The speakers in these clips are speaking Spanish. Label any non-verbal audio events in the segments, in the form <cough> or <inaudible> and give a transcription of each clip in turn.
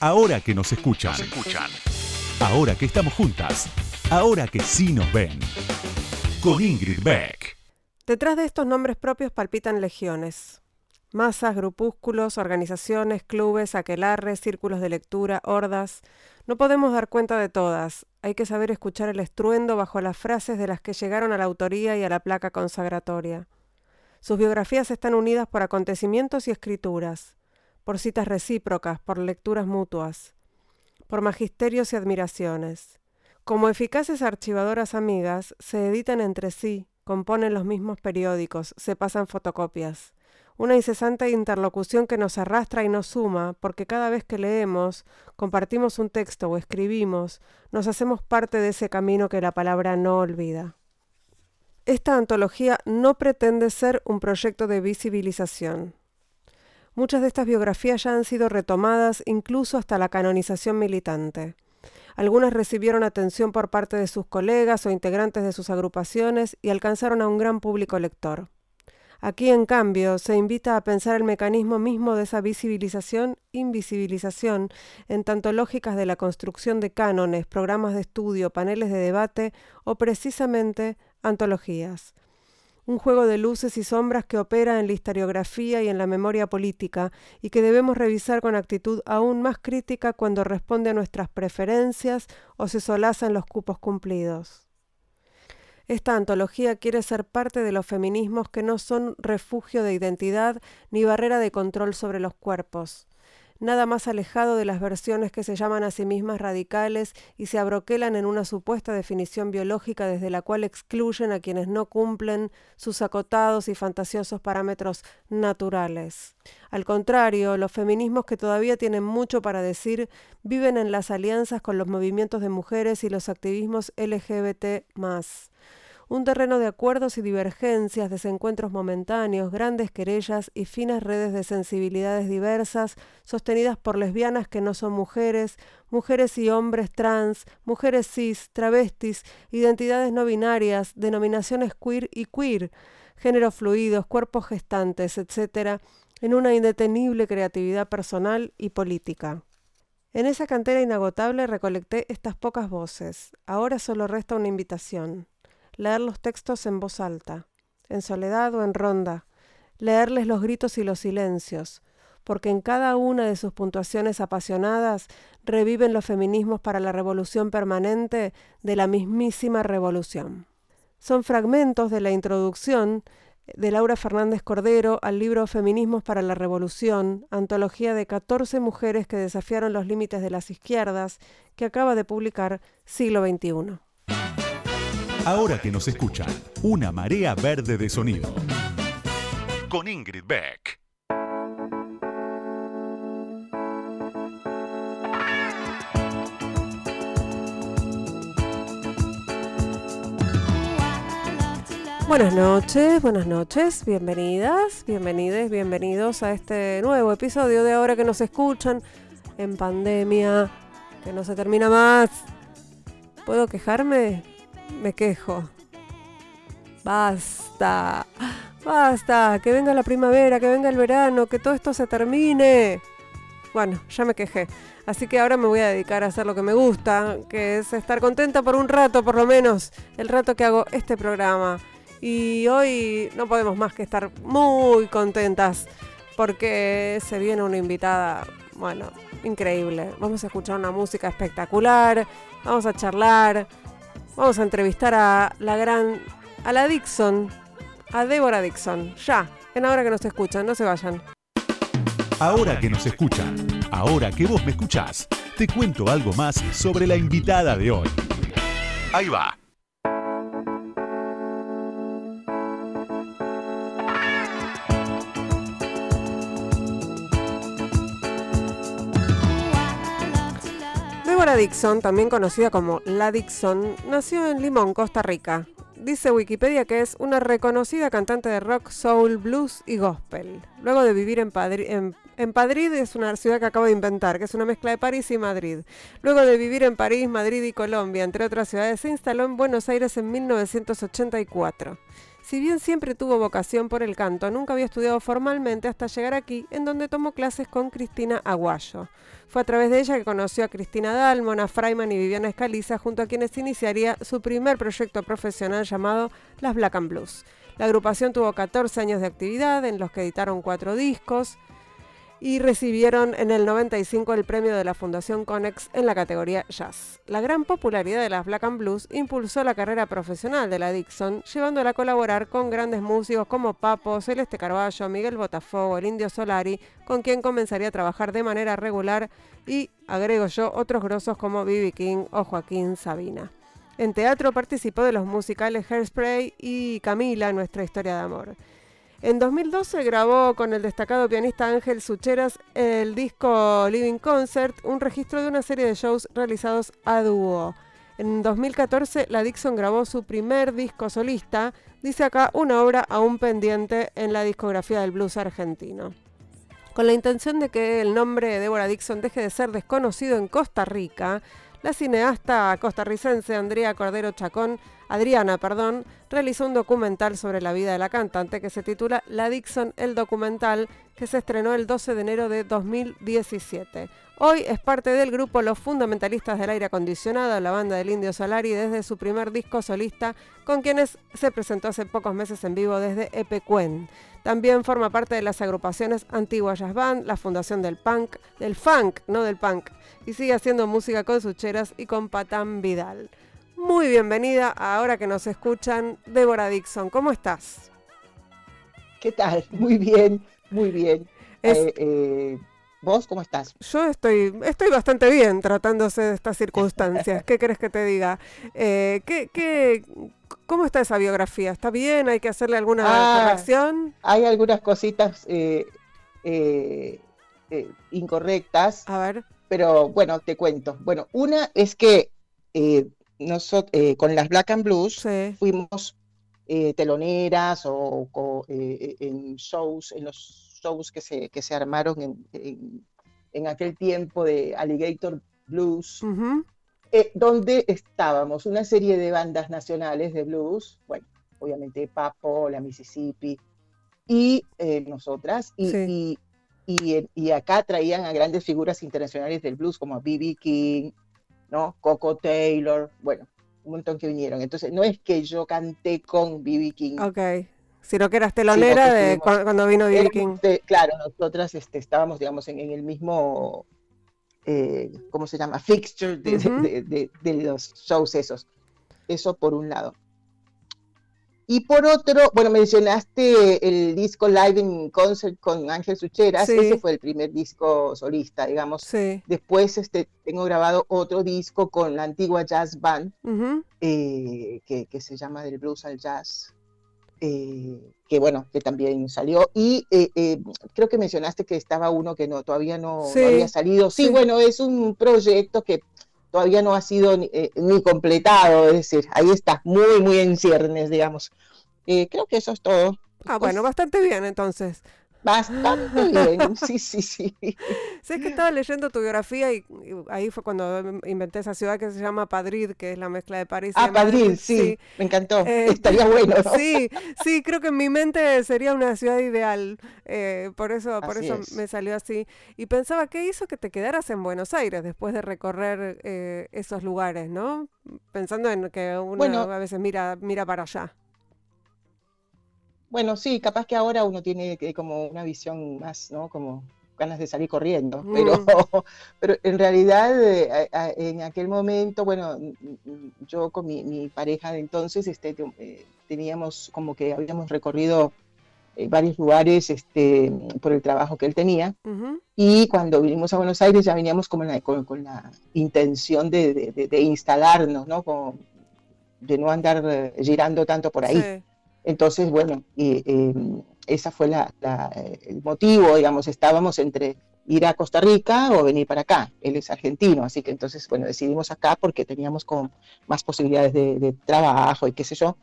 Ahora que nos escuchan. escuchan. Ahora que estamos juntas. Ahora que sí nos ven. Con Ingrid Beck. Detrás de estos nombres propios palpitan legiones. Masas, grupúsculos, organizaciones, clubes, aquelarres, círculos de lectura, hordas. No podemos dar cuenta de todas. Hay que saber escuchar el estruendo bajo las frases de las que llegaron a la autoría y a la placa consagratoria. Sus biografías están unidas por acontecimientos y escrituras, por citas recíprocas, por lecturas mutuas, por magisterios y admiraciones. Como eficaces archivadoras amigas, se editan entre sí, componen los mismos periódicos, se pasan fotocopias. Una incesante interlocución que nos arrastra y nos suma, porque cada vez que leemos, compartimos un texto o escribimos, nos hacemos parte de ese camino que la palabra no olvida. Esta antología no pretende ser un proyecto de visibilización. Muchas de estas biografías ya han sido retomadas incluso hasta la canonización militante. Algunas recibieron atención por parte de sus colegas o integrantes de sus agrupaciones y alcanzaron a un gran público lector. Aquí, en cambio, se invita a pensar el mecanismo mismo de esa visibilización-invisibilización, en tanto lógicas de la construcción de cánones, programas de estudio, paneles de debate o precisamente antologías. Un juego de luces y sombras que opera en la historiografía y en la memoria política y que debemos revisar con actitud aún más crítica cuando responde a nuestras preferencias o se solazan los cupos cumplidos. Esta antología quiere ser parte de los feminismos que no son refugio de identidad ni barrera de control sobre los cuerpos nada más alejado de las versiones que se llaman a sí mismas radicales y se abroquelan en una supuesta definición biológica desde la cual excluyen a quienes no cumplen sus acotados y fantasiosos parámetros naturales. Al contrario, los feminismos que todavía tienen mucho para decir viven en las alianzas con los movimientos de mujeres y los activismos LGBT un terreno de acuerdos y divergencias, desencuentros momentáneos, grandes querellas y finas redes de sensibilidades diversas, sostenidas por lesbianas que no son mujeres, mujeres y hombres trans, mujeres cis, travestis, identidades no binarias, denominaciones queer y queer, géneros fluidos, cuerpos gestantes, etc., en una indetenible creatividad personal y política. En esa cantera inagotable recolecté estas pocas voces. Ahora solo resta una invitación leer los textos en voz alta, en soledad o en ronda, leerles los gritos y los silencios, porque en cada una de sus puntuaciones apasionadas reviven los feminismos para la revolución permanente de la mismísima revolución. Son fragmentos de la introducción de Laura Fernández Cordero al libro Feminismos para la Revolución, antología de 14 mujeres que desafiaron los límites de las izquierdas, que acaba de publicar Siglo XXI. Ahora que nos escuchan, una marea verde de sonido. Con Ingrid Beck. Buenas noches, buenas noches, bienvenidas, bienvenidos, bienvenidos a este nuevo episodio de Ahora que nos escuchan en pandemia, que no se termina más. ¿Puedo quejarme? Me quejo. Basta, basta, que venga la primavera, que venga el verano, que todo esto se termine. Bueno, ya me quejé. Así que ahora me voy a dedicar a hacer lo que me gusta, que es estar contenta por un rato, por lo menos, el rato que hago este programa. Y hoy no podemos más que estar muy contentas porque se viene una invitada, bueno, increíble. Vamos a escuchar una música espectacular, vamos a charlar, Vamos a entrevistar a la gran, a la Dixon, a Débora Dixon, ya, en ahora que nos escuchan, no se vayan. Ahora que nos escuchan, ahora que vos me escuchás, te cuento algo más sobre la invitada de hoy. Ahí va. Débora Dixon, también conocida como La Dixon, nació en Limón, Costa Rica. Dice Wikipedia que es una reconocida cantante de rock, soul, blues y gospel. Luego de vivir en, en, Madrid, es una ciudad que acabo de inventar, que es una mezcla de París y Madrid. Luego de vivir en París, Madrid y Colombia, entre otras ciudades, se instaló en Buenos Aires en 1984. Si bien siempre tuvo vocación por el canto, nunca había estudiado formalmente hasta llegar aquí, en donde tomó clases con Cristina Aguayo. Fue a través de ella que conoció a Cristina Dalmon, a Freiman y Viviana Escaliza, junto a quienes iniciaría su primer proyecto profesional llamado Las Black and Blues. La agrupación tuvo 14 años de actividad, en los que editaron cuatro discos y recibieron en el 95 el premio de la Fundación Conex en la categoría Jazz. La gran popularidad de las Black and Blues impulsó la carrera profesional de la Dixon, llevándola a colaborar con grandes músicos como Papo, Celeste Carballo, Miguel Botafogo, el Indio Solari, con quien comenzaría a trabajar de manera regular y, agrego yo, otros grosos como B.B. King o Joaquín Sabina. En teatro participó de los musicales Hairspray y Camila, nuestra historia de amor. En 2012 grabó con el destacado pianista Ángel Sucheras el disco Living Concert, un registro de una serie de shows realizados a dúo. En 2014 la Dixon grabó su primer disco solista, dice acá una obra aún pendiente en la discografía del blues argentino. Con la intención de que el nombre de Deborah Dixon deje de ser desconocido en Costa Rica, la cineasta costarricense Andrea Cordero Chacón, Adriana, perdón, realizó un documental sobre la vida de la cantante que se titula La Dixon, el documental, que se estrenó el 12 de enero de 2017. Hoy es parte del grupo Los Fundamentalistas del Aire Acondicionado, la banda del Indio Solari, desde su primer disco solista, con quienes se presentó hace pocos meses en vivo desde Epecuen. También forma parte de las agrupaciones Antigua Jazz Band, la fundación del punk, del funk, no del punk, y sigue haciendo música con Sucheras y con Patán Vidal. Muy bienvenida ahora que nos escuchan, Débora Dixon. ¿Cómo estás? ¿Qué tal? <laughs> Muy bien, muy bien. Eh, eh, ¿Vos cómo estás? Yo estoy, estoy bastante bien tratándose de estas circunstancias. <laughs> ¿Qué crees que te diga? Eh, ¿qué, qué, ¿Cómo está esa biografía? ¿Está bien? ¿Hay que hacerle alguna ah, corrección? Hay algunas cositas eh, eh, eh, incorrectas. A ver. Pero bueno, te cuento. Bueno, una es que nosotros con las Black and Blues fuimos teloneras o, en shows, en los shows que se, que se armaron en, aquel tiempo de Alligator Blues. Eh, donde estábamos una serie de bandas nacionales de blues, bueno, obviamente Papo, la Mississippi, y eh, nosotras, y, y, acá traían a grandes figuras internacionales del blues como B.B. King, ¿no? Coco Taylor, bueno, un montón que vinieron. Entonces, no es que yo canté con B.B. King. Ok, sino que eras telonera de cuando vino B.B. King. claro, nosotras este, estábamos, digamos, en el mismo eh, ¿cómo se llama? Fixture de, los shows esos. Eso por un lado. Y por otro, bueno, mencionaste el disco Live in Concert con Ángel Sucheras, ese fue el primer disco solista, digamos. Después este, tengo grabado otro disco con la antigua Jazz Band, eh, que, que, se llama Del Blues al Jazz, eh, que bueno, que también salió. Y eh, eh, creo que mencionaste que estaba uno que no todavía no, había salido. Sí, bueno, es un proyecto que todavía no ha sido ni, completado, es decir, ahí está, muy, muy en ciernes, digamos. creo que eso es todo. Ah, bueno, bastante bien entonces. Bastante bien, <laughs> sí, sí, sí. Sé que estaba leyendo tu biografía y, ahí fue cuando inventé esa ciudad que se llama Padrid, que es la mezcla de París ah, Padrid, sí, me encantó, eh, <laughs> estaría bueno. Sí, sí, creo que en mi mente sería una ciudad ideal, eh, por eso, por eso me salió así. Y pensaba, ¿qué hizo que te quedaras en Buenos Aires después de recorrer eh, esos lugares, no? Pensando en que uno a veces mira, mira para allá. Bueno, sí, capaz que ahora uno tiene como una visión más, ¿no? Como ganas de salir corriendo, pero, mm. <laughs> pero en realidad eh, en aquel momento, bueno, yo con mi, pareja de entonces este, eh, teníamos como que habíamos recorrido eh, varios lugares este, por el trabajo que él tenía y cuando vinimos a Buenos Aires ya veníamos como con, la intención de, instalarnos, ¿no? de no andar girando tanto por ahí. Entonces, bueno, y, em, esa fue la, el motivo, digamos, estábamos entre ir a Costa Rica o venir para acá. Él es argentino, así que entonces, bueno, decidimos acá porque teníamos como más posibilidades de, trabajo y qué sé yo.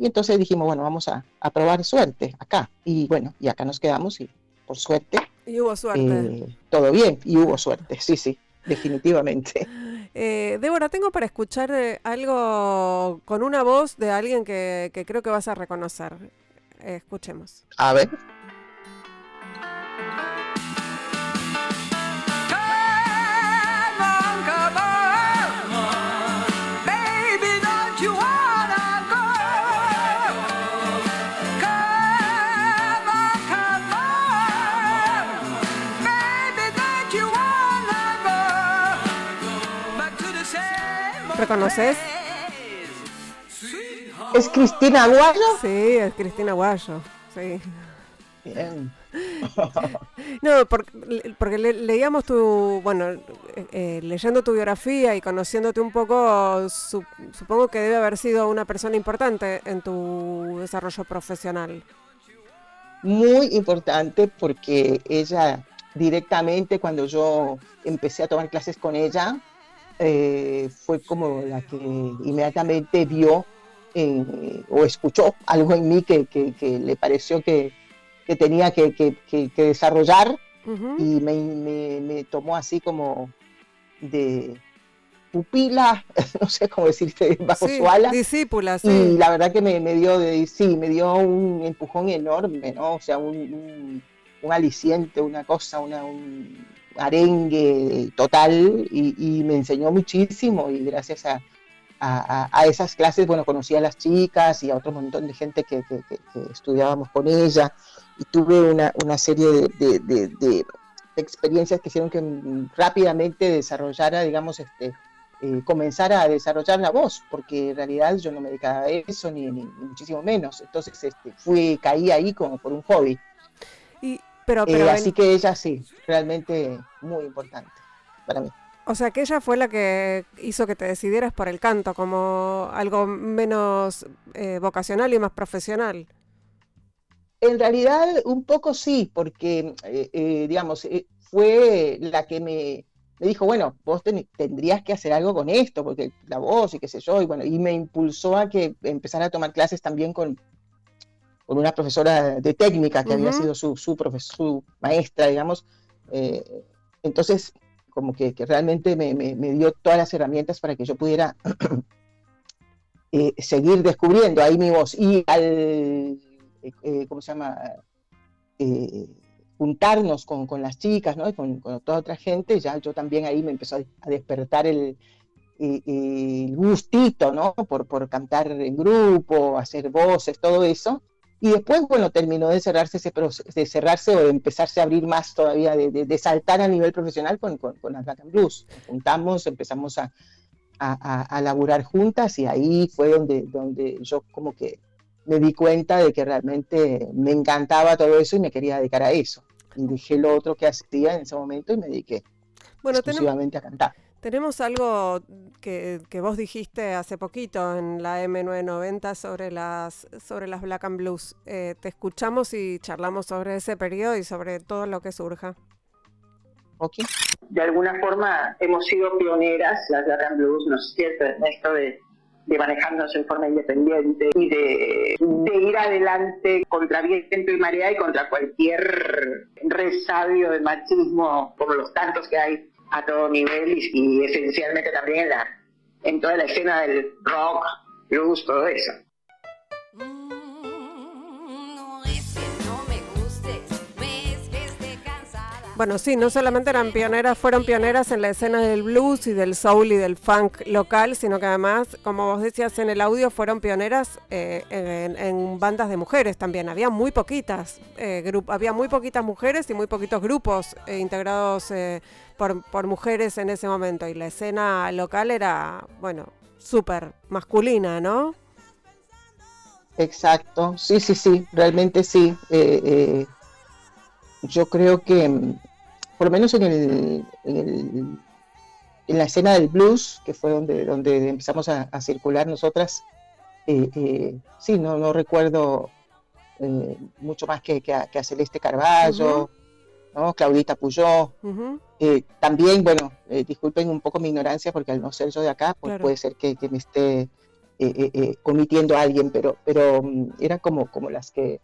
Y entonces dijimos, bueno, vamos a, probar suerte acá. Y bueno, y acá nos quedamos y por suerte. Y hubo suerte. Eh, todo bien, y hubo suerte, sí, sí, definitivamente. <laughs> Eh, Débora, tengo para escuchar eh, algo con una voz de alguien que, que creo que vas a reconocer. Eh, escuchemos. A ver. ¿Reconoces? ¿Es Cristina Aguayo? Sí, es Cristina Aguayo. Sí. Bien. <laughs> No, porque, porque le- leíamos tu, bueno, eh, eh, leyendo tu biografía y conociéndote un poco, su- supongo que debe haber sido una persona importante en tu desarrollo profesional. Muy importante porque ella directamente cuando yo empecé a tomar clases con ella, eh, fue como la que inmediatamente vio eh, o escuchó algo en mí que, que- que le pareció que, que tenía que, desarrollar y me, me- me tomó así como de pupila, <laughs> no sé cómo decirte, bajo Sí, su ala. discípula, Y la verdad que me, me dio de, sí, me dio un empujón enorme, ¿no? O sea, un, un- un aliciente, una cosa, una, un arengue total y, y me enseñó muchísimo y gracias a, a- a- esas clases, bueno, conocí a las chicas y a otro montón de gente que, que- que- que estudiábamos con ella y tuve una, una serie de, de- de- de experiencias que hicieron que rápidamente desarrollara, digamos, este, eh, comenzar a desarrollar la voz, porque en realidad yo no me dedicaba a eso, ni, ni- ni muchísimo menos. Entonces este, fui, caí ahí como por un hobby. Pero, Eh, pero así que ella sí, realmente muy importante para mí. o sea, que ella fue la que hizo que te decidieras por el canto como algo menos eh, vocacional y más profesional. En realidad, un poco sí, porque, eh, digamos, fue la que me, me dijo, bueno, vos ten- tendrías que hacer algo con esto, porque la voz y qué sé yo, y bueno, y me impulsó a que empezara a tomar clases también con, con una profesora de técnica que había sido su, su, profes- su maestra, digamos. eh, entonces, como que, que realmente me, me- me dio todas las herramientas para que yo pudiera <clears throat> eh, seguir descubriendo ahí mi voz. Y al, eh, ¿cómo se llama? Juntarnos con, con las chicas, ¿no? Y con, con toda otra gente, ya yo también ahí me empezó a despertar el, el gustito, ¿no? Por, por cantar en grupo, hacer voces, todo eso. Y después, bueno, terminó de cerrarse, ese de cerrarse o de empezarse a abrir más todavía, de, de- de saltar a nivel profesional con, con, con Black and Blues. Nos juntamos, empezamos a, a, a, a laburar juntas y ahí fue donde, donde yo como que me di cuenta de que realmente me encantaba todo eso y me quería dedicar a eso. Y dejé lo otro que hacía en ese momento y me dediqué Bueno, tenemos, exclusivamente a cantar. Tenemos algo que, que vos dijiste hace poquito en la M990 sobre las, sobre las Black and Blues. Eh, te escuchamos y charlamos sobre ese periodo y sobre todo lo que surja. ¿Ok? de alguna forma hemos sido pioneras, las Black and Blues, ¿no es cierto?, en esto de, de manejarnos en forma independiente y de, de ir adelante contra viento y marea y contra cualquier resabio de machismo, como los tantos que hay a todo nivel y, y esencialmente también en, la, en toda la escena del rock, blues, todo eso. Bueno, sí, no solamente eran pioneras, fueron pioneras en la escena del blues y del soul y del funk local, sino que además, como vos decías en el audio, fueron pioneras eh, en, bandas de mujeres también. Había muy poquitas, eh, había muy poquitas mujeres y muy poquitos grupos eh, integrados eh, por, por mujeres en ese momento. Y la escena local era, bueno, súper masculina, ¿no? Exacto, sí, sí, sí, realmente sí. Eh, eh, yo creo que, mm, por lo menos en, el, en, el- en la escena del blues, que fue donde, donde empezamos a, a circular nosotras, eh, eh, sí, no, no recuerdo eh, mucho más que, que a, que a Celeste Carballo, ¿no? Claudita Puyó. Eh, también, bueno, disculpen un poco mi ignorancia porque al no ser yo de acá, pues Claro. puede ser que, que me esté omitiendo a alguien, pero, pero mm, eran como, como las que,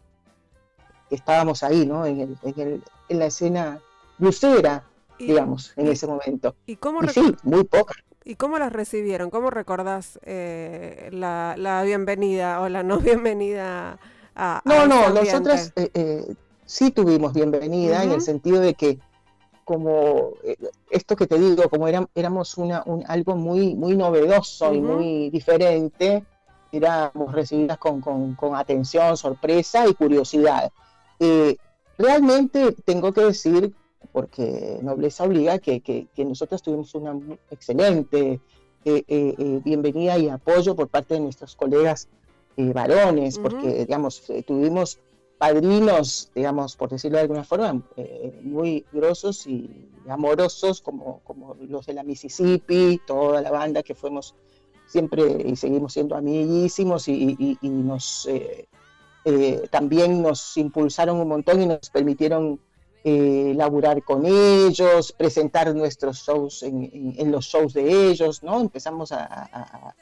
que estábamos ahí, ¿no? En, el, en, el- en la escena blusera, Y- digamos, en ese momento. ¿Y cómo Y sí, muy pocas. ¿Y cómo las recibieron? ¿Cómo recordás eh, la, la bienvenida o la no <laughs> bienvenida a, No, no, nosotras eh, eh, sí tuvimos bienvenida en el sentido de que como eh, esto que te digo, como éram- éramos una, un- algo muy, muy novedoso y muy diferente, éramos recibidas con, con- con atención, sorpresa y curiosidad. Eh, realmente tengo que decir, porque nobleza obliga, que, que, que nosotros tuvimos una excelente eh, eh, eh, bienvenida y apoyo por parte de nuestros colegas varones, porque, digamos, tuvimos padrinos, digamos, por decirlo de alguna forma, muy grosos y amorosos, como, como los de la Mississippi, toda la banda que fuimos siempre y seguimos siendo amiguísimos y, y- y nos eh, eh, también nos impulsaron un montón y nos permitieron eh, laburar con ellos, presentar nuestros shows en, en- en los shows de ellos, ¿no? Empezamos a, a-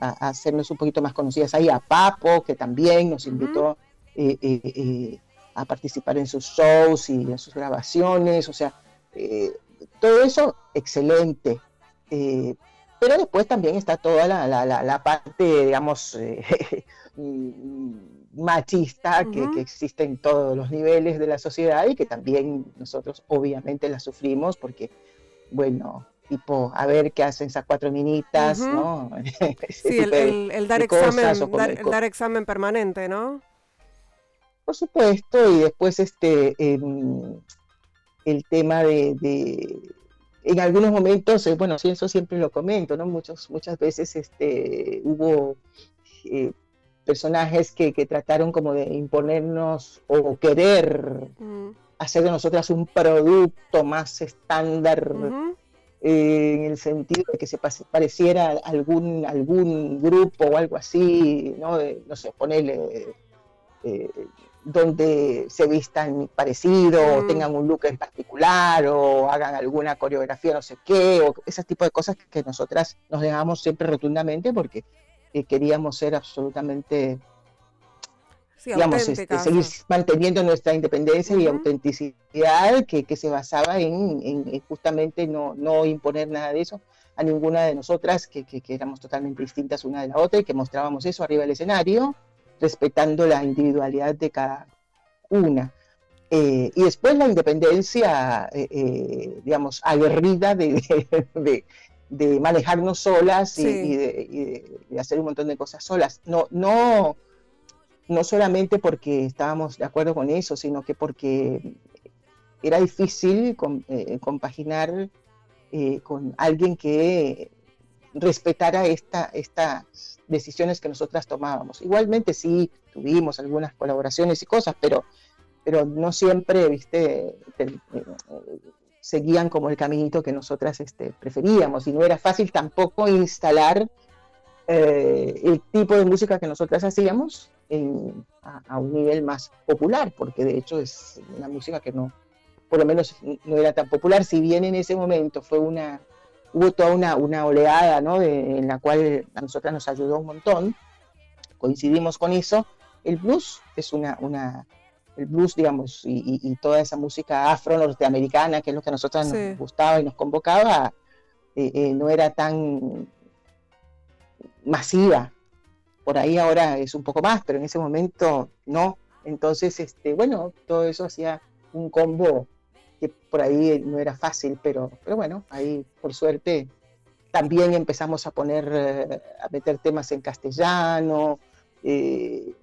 a- a hacernos un poquito más conocidas ahí, a Papo, que también nos invitó eh, eh, a participar en sus shows y en sus grabaciones, o sea, todo eso excelente. Pero después también está toda la, la- la- la parte, digamos, <laughs> machista que, que existe en todos los niveles de la sociedad y que también nosotros obviamente la sufrimos porque, bueno, tipo, a ver qué hacen esas cuatro minitas. ¿no? <laughs> Sí, el, dar examen, dar, el dar examen permanente, ¿no? Por supuesto, y después este em, el tema de, de- en algunos momentos, eh, bueno, sí, eso siempre lo comento, ¿no? Muchos, muchas veces este, hubo eh, personajes que, que trataron como de imponernos o querer Mm, hacer de nosotras un producto más estándar eh, en el sentido de que se pareciera a algún, algún grupo o algo así, ¿no? De, no sé, ponerle eh, donde se vistan parecido, o Mm. tengan un look en particular, o hagan alguna coreografía, no sé qué, o ese tipo de cosas que, nosotras nos negamos siempre rotundamente porque eh, queríamos ser absolutamente Sí, digamos, este, seguir manteniendo nuestra independencia y autenticidad que, que se basaba en, en- en justamente no, no imponer nada de eso a ninguna de nosotras, que, que- que éramos totalmente distintas una de la otra y que mostrábamos eso arriba del escenario, respetando la individualidad de cada una. Eh, y después la independencia, eh, eh, digamos, aguerrida de, <laughs> de- de- de manejarnos solas y, Sí. y de, y de- de hacer un montón de cosas solas. No, no, no solamente porque estábamos de acuerdo con eso, sino que porque era difícil eh, compaginar eh, con alguien que respetara esta, estas decisiones que nosotras tomábamos. Igualmente sí tuvimos algunas colaboraciones y cosas, pero, pero no siempre, viste, te- eh, seguían como el caminito que nosotras este, preferíamos y no era fácil tampoco instalar eh, el tipo de música que nosotras hacíamos a, un nivel más popular, porque de hecho es una música que no, por lo menos no era tan popular, si bien en ese momento fue una, hubo toda una, una oleada, ¿no? en la cual a nosotras nos ayudó un montón, coincidimos con eso, el blues es una, una el blues, digamos, y, y- y toda esa música afro-norteamericana, que es lo que a nosotras Sí. nos gustaba y nos convocaba, eh, eh, no era tan masiva. Por ahí ahora es un poco más, pero en ese momento no. Entonces, este, bueno, todo eso hacía un combo que por ahí no era fácil, pero, pero bueno, ahí por suerte también empezamos a poner, eh, a meter temas en castellano, eh,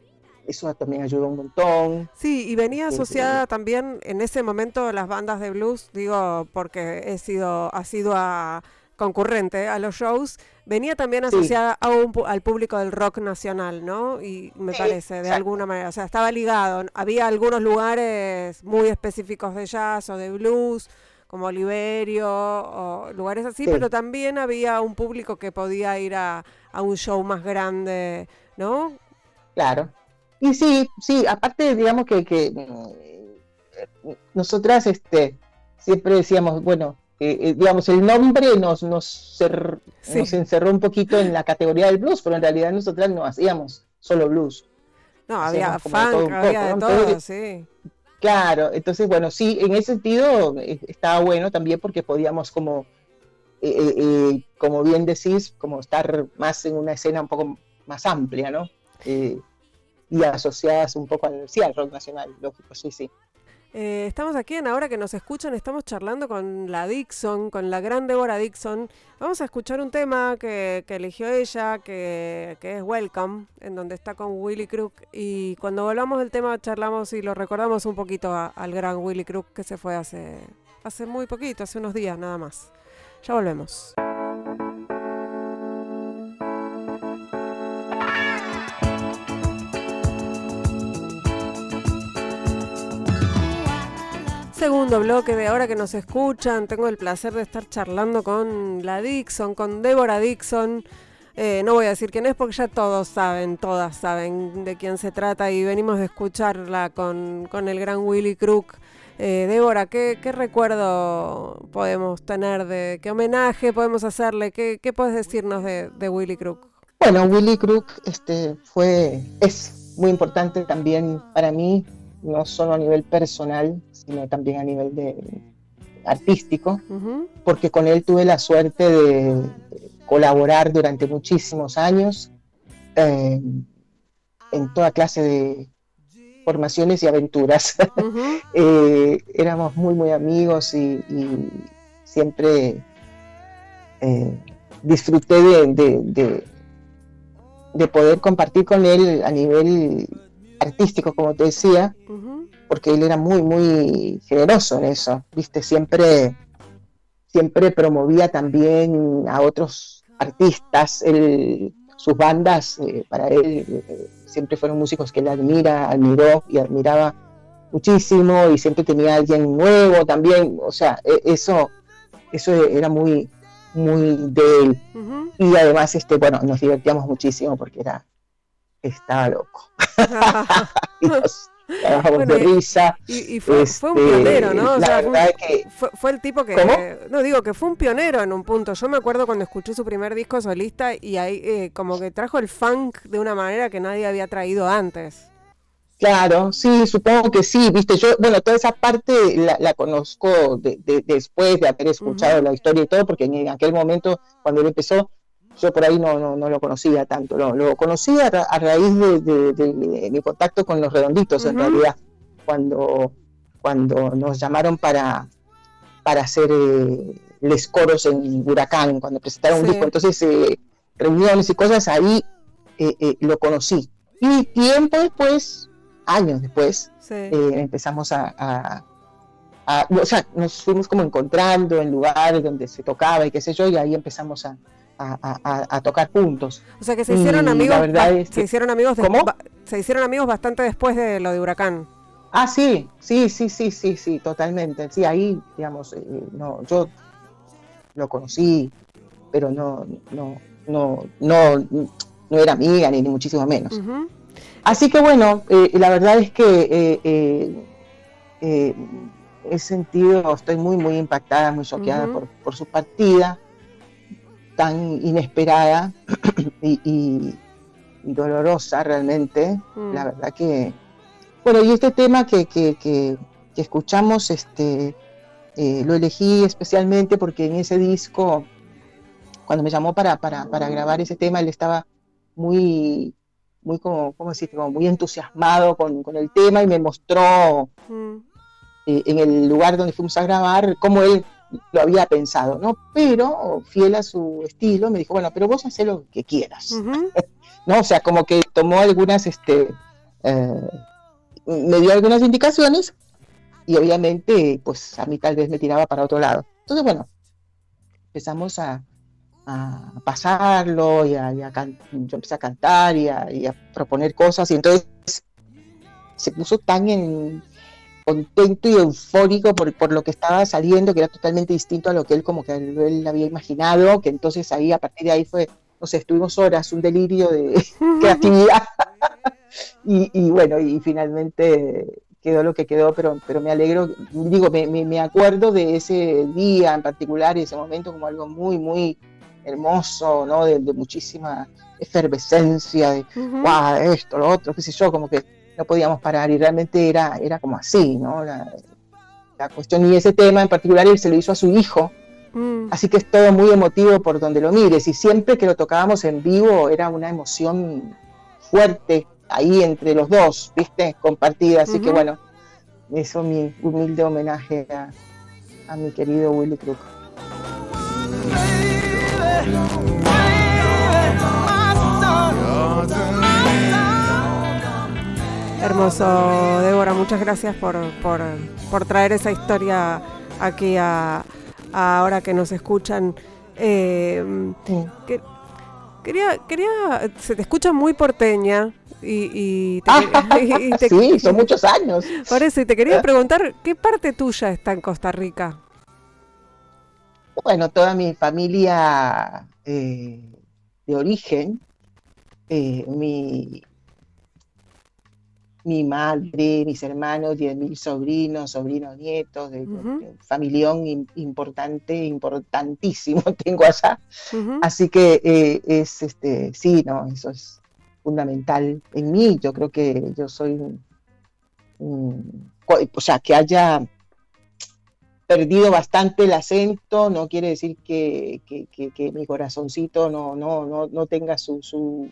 eso también ayudó un montón. Sí, y venía sí. asociada también en ese momento las bandas de blues, digo, porque he sido, ha sido a- concurrente a los shows, venía también Sí. asociada a un pu- al público del rock nacional, ¿no? Y me Sí, parece, de exacto. alguna manera, o sea, estaba ligado. Había algunos lugares muy específicos de jazz o de blues, como Oliverio, o lugares así, Sí. pero también había un público que podía ir a, a un show más grande, ¿no? Claro. Y sí, sí, aparte, digamos que, que, mm, nosotras este, siempre decíamos, bueno, eh, eh, digamos, el nombre nos, nos, cer- Sí. nos encerró un poquito en la categoría del blues, pero en realidad nosotras no hacíamos solo blues. No, había funk, un había de ¿no? todo, Entonces, sí. Claro, entonces, bueno, sí, en ese sentido eh, estaba bueno también porque podíamos como eh, eh, como bien decís, como estar más en una escena un poco más amplia, ¿no? Y asociadas un poco al, sí, al rock nacional, lógico, sí, sí. Eh, estamos aquí en Ahora que nos escuchan, estamos charlando con la Dixon, con la gran Débora Dixon. Vamos a escuchar un tema que, que eligió ella, que, que es Welcome, en donde está con Willy Crook. Y cuando volvamos del tema charlamos y lo recordamos un poquito al gran Willy Crook que se fue hace, hace muy poquito, hace unos días nada más. Ya volvemos. Segundo bloque de ahora que nos escuchan, tengo el placer de estar charlando con la Dixon, con Débora Dixon. Eh, no voy a decir quién es porque ya todos saben, todas saben de quién se trata y venimos de escucharla con, con el gran Willy Crook. Eh, Débora, ¿qué, qué recuerdo podemos tener de qué homenaje podemos hacerle? ¿Qué, qué puedes decirnos de, de Willy Crook? Bueno, Willy Crook este, fue, es muy importante también para mí, no solo a nivel personal, sino también a nivel de, artístico, porque con él tuve la suerte de colaborar durante muchísimos años eh, en toda clase de formaciones y aventuras. <laughs> Eh, éramos muy, muy amigos y, y siempre eh, disfruté de, de- de- de poder compartir con él a nivel artístico, como te decía, porque él era muy, muy generoso en eso, ¿viste? Siempre, siempre promovía también a otros artistas, él- sus bandas, eh, para él eh, siempre fueron músicos que él admira, admiró y admiraba muchísimo y siempre tenía alguien nuevo también, o sea, e- eso, eso era muy, muy de él. Y además, este, bueno, nos divertíamos muchísimo porque era, estaba loco. <laughs> <laughs> Y nos Bueno, de y- risa. Y, y fue, fue un Este, pionero, ¿no? O la sea, fue verdad que fue, fue el tipo que... ¿Cómo? No, digo que fue un pionero en un punto. Yo me acuerdo cuando escuché su primer disco solista y ahí eh, como que trajo el funk de una manera que nadie había traído antes. Claro, sí, supongo que sí, viste, yo, bueno, toda esa parte la, la conozco de- de- después de haber escuchado la historia y todo, porque en aquel momento, cuando él empezó, yo por ahí no, no, no lo conocía tanto, lo, lo conocí a, ra- a raíz de, de- de mi, de mi contacto con los redonditos, en realidad, cuando, cuando nos llamaron para, para hacer eh, les coros en Huracán, cuando presentaron un disco, entonces eh, reuniones y cosas, ahí eh, eh, lo conocí. Y tiempo después, años después, Sí. eh, empezamos a, a- a- o sea, nos fuimos como encontrando en lugares donde se tocaba y qué sé yo, y ahí empezamos a, a- a- a- a tocar juntos. o sea que se hicieron amigos. se hicieron amigos. de- ¿Cómo? se hicieron amigos bastante después de lo de Huracán. Ah, sí, sí, sí, sí, sí, sí, totalmente. Sí, ahí, digamos, eh, no, yo lo conocí, pero no, no, no, no, no era amiga ni, ni muchísimo menos. Así que bueno, eh, la verdad es que eh, eh, he sentido, estoy muy, muy impactada, muy choqueada por, por su partida tan inesperada <clears throat> y, y- y dolorosa realmente. Mm. La verdad que, bueno, y este tema que, que, que- que escuchamos, este, eh, lo elegí especialmente porque en ese disco, cuando me llamó para, para, para grabar ese tema, él estaba muy, muy como, ¿cómo decir? Como muy entusiasmado con, con el tema y me mostró Mm. eh, en el lugar donde fuimos a grabar cómo él lo había pensado, ¿no? Pero, fiel a su estilo, me dijo, bueno, pero vos hacé lo que quieras. <laughs> ¿no? O sea, como que tomó algunas, este, eh, me dio algunas indicaciones y obviamente, pues a mí tal vez me tiraba para otro lado. Entonces, bueno, empezamos a, a pasarlo y a, y a can- yo empecé a cantar y a, y a proponer cosas y entonces se puso tan en- contento y eufórico por, por lo que estaba saliendo, que era totalmente distinto a lo que él como que él había imaginado, que entonces ahí, a partir de ahí fue, no sé, estuvimos horas, un delirio de <laughs> creatividad. y, y bueno, y finalmente quedó lo que quedó, pero, pero me alegro, digo, me, me, me acuerdo de ese día en particular y ese momento como algo muy, muy hermoso, ¿no? De, de muchísima efervescencia, de Ujú. guau, esto, lo otro, qué sé yo, como que no podíamos parar y realmente era, era como así, ¿no? La, la cuestión y ese tema en particular él se lo hizo a su hijo Mm. Así que es todo muy emotivo por donde lo mires y siempre que lo tocábamos en vivo era una emoción fuerte ahí entre los dos, ¿viste? Compartida. Así que bueno, eso mi humilde homenaje a, a mi querido Willy Crook. Hermoso, Débora, muchas gracias por, por, por traer esa historia aquí a, a ahora que nos escuchan. Eh, Sí. que- quería, quería, se te escucha muy porteña y, y te, Ah, quería- <laughs> y te- sí, son muchos años. por eso, y te quería preguntar, ¿qué parte tuya está en Costa Rica? Bueno, toda mi familia eh, de origen, eh, mi, mi madre, mis hermanos, 10.000 sobrinos, sobrinos nietos, de, de familión im- importante, importantísimo <laughs> tengo allá. Así que eh, es, este, sí, no, eso es fundamental en mí. Yo creo que yo soy, un- o sea, que haya perdido bastante el acento, no quiere decir que, que- que- que mi corazoncito no, no, no, no tenga su, su,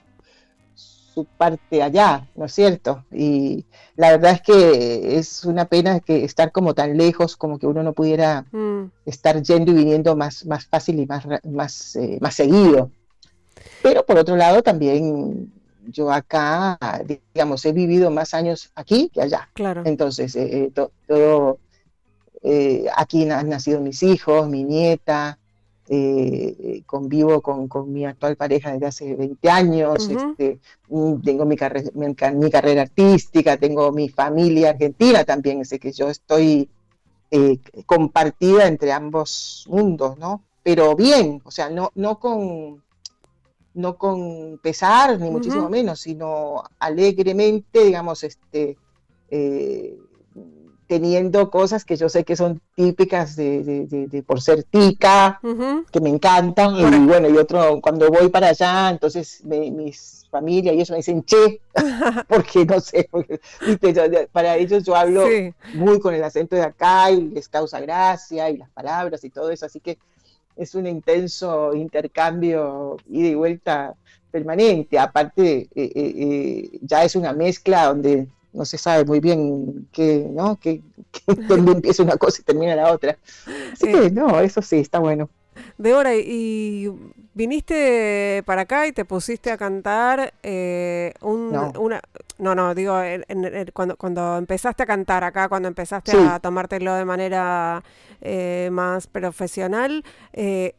su parte allá, ¿no es cierto? Y la verdad es que es una pena que estar como tan lejos, como que uno no pudiera Mm, estar yendo y viniendo más, más fácil y más, más, eh, más seguido. Pero por otro lado, también yo acá, digamos, he vivido más años aquí que allá. claro. Entonces, eh, eh, to- todo, eh, aquí han nacido mis hijos, mi nieta, eh, convivo con, con mi actual pareja desde hace 20 años, este, tengo mi, carre- mi, ca- mi carrera artística, tengo mi familia argentina también, así que yo estoy eh, compartida entre ambos mundos, ¿no? Pero bien, o sea, no, no con no con pesar, ni muchísimo menos, sino alegremente, digamos, este, eh, teniendo cosas que yo sé que son típicas de, de- de- de por ser tica, que me encantan, y bueno, y otro, cuando voy para allá, entonces me- mis familia y eso me dicen che, <laughs> porque no sé, porque, viste, yo- para ellos yo hablo Sí. muy con el acento de acá y les causa gracia y las palabras y todo eso, así que es un intenso intercambio ida y vuelta permanente. Aparte, eh, eh, eh, ya es una mezcla donde no se sabe muy bien qué, ¿no? Que, <laughs> dónde empieza una cosa y termina la otra. Así Eh. que no, eso sí, está bueno. Débora, y viniste para acá y te pusiste a cantar eh, un, No. una... No, no, digo, en- en- en- cuando, cuando empezaste a cantar acá, cuando empezaste Sí. a tomártelo de manera eh, más profesional, eh,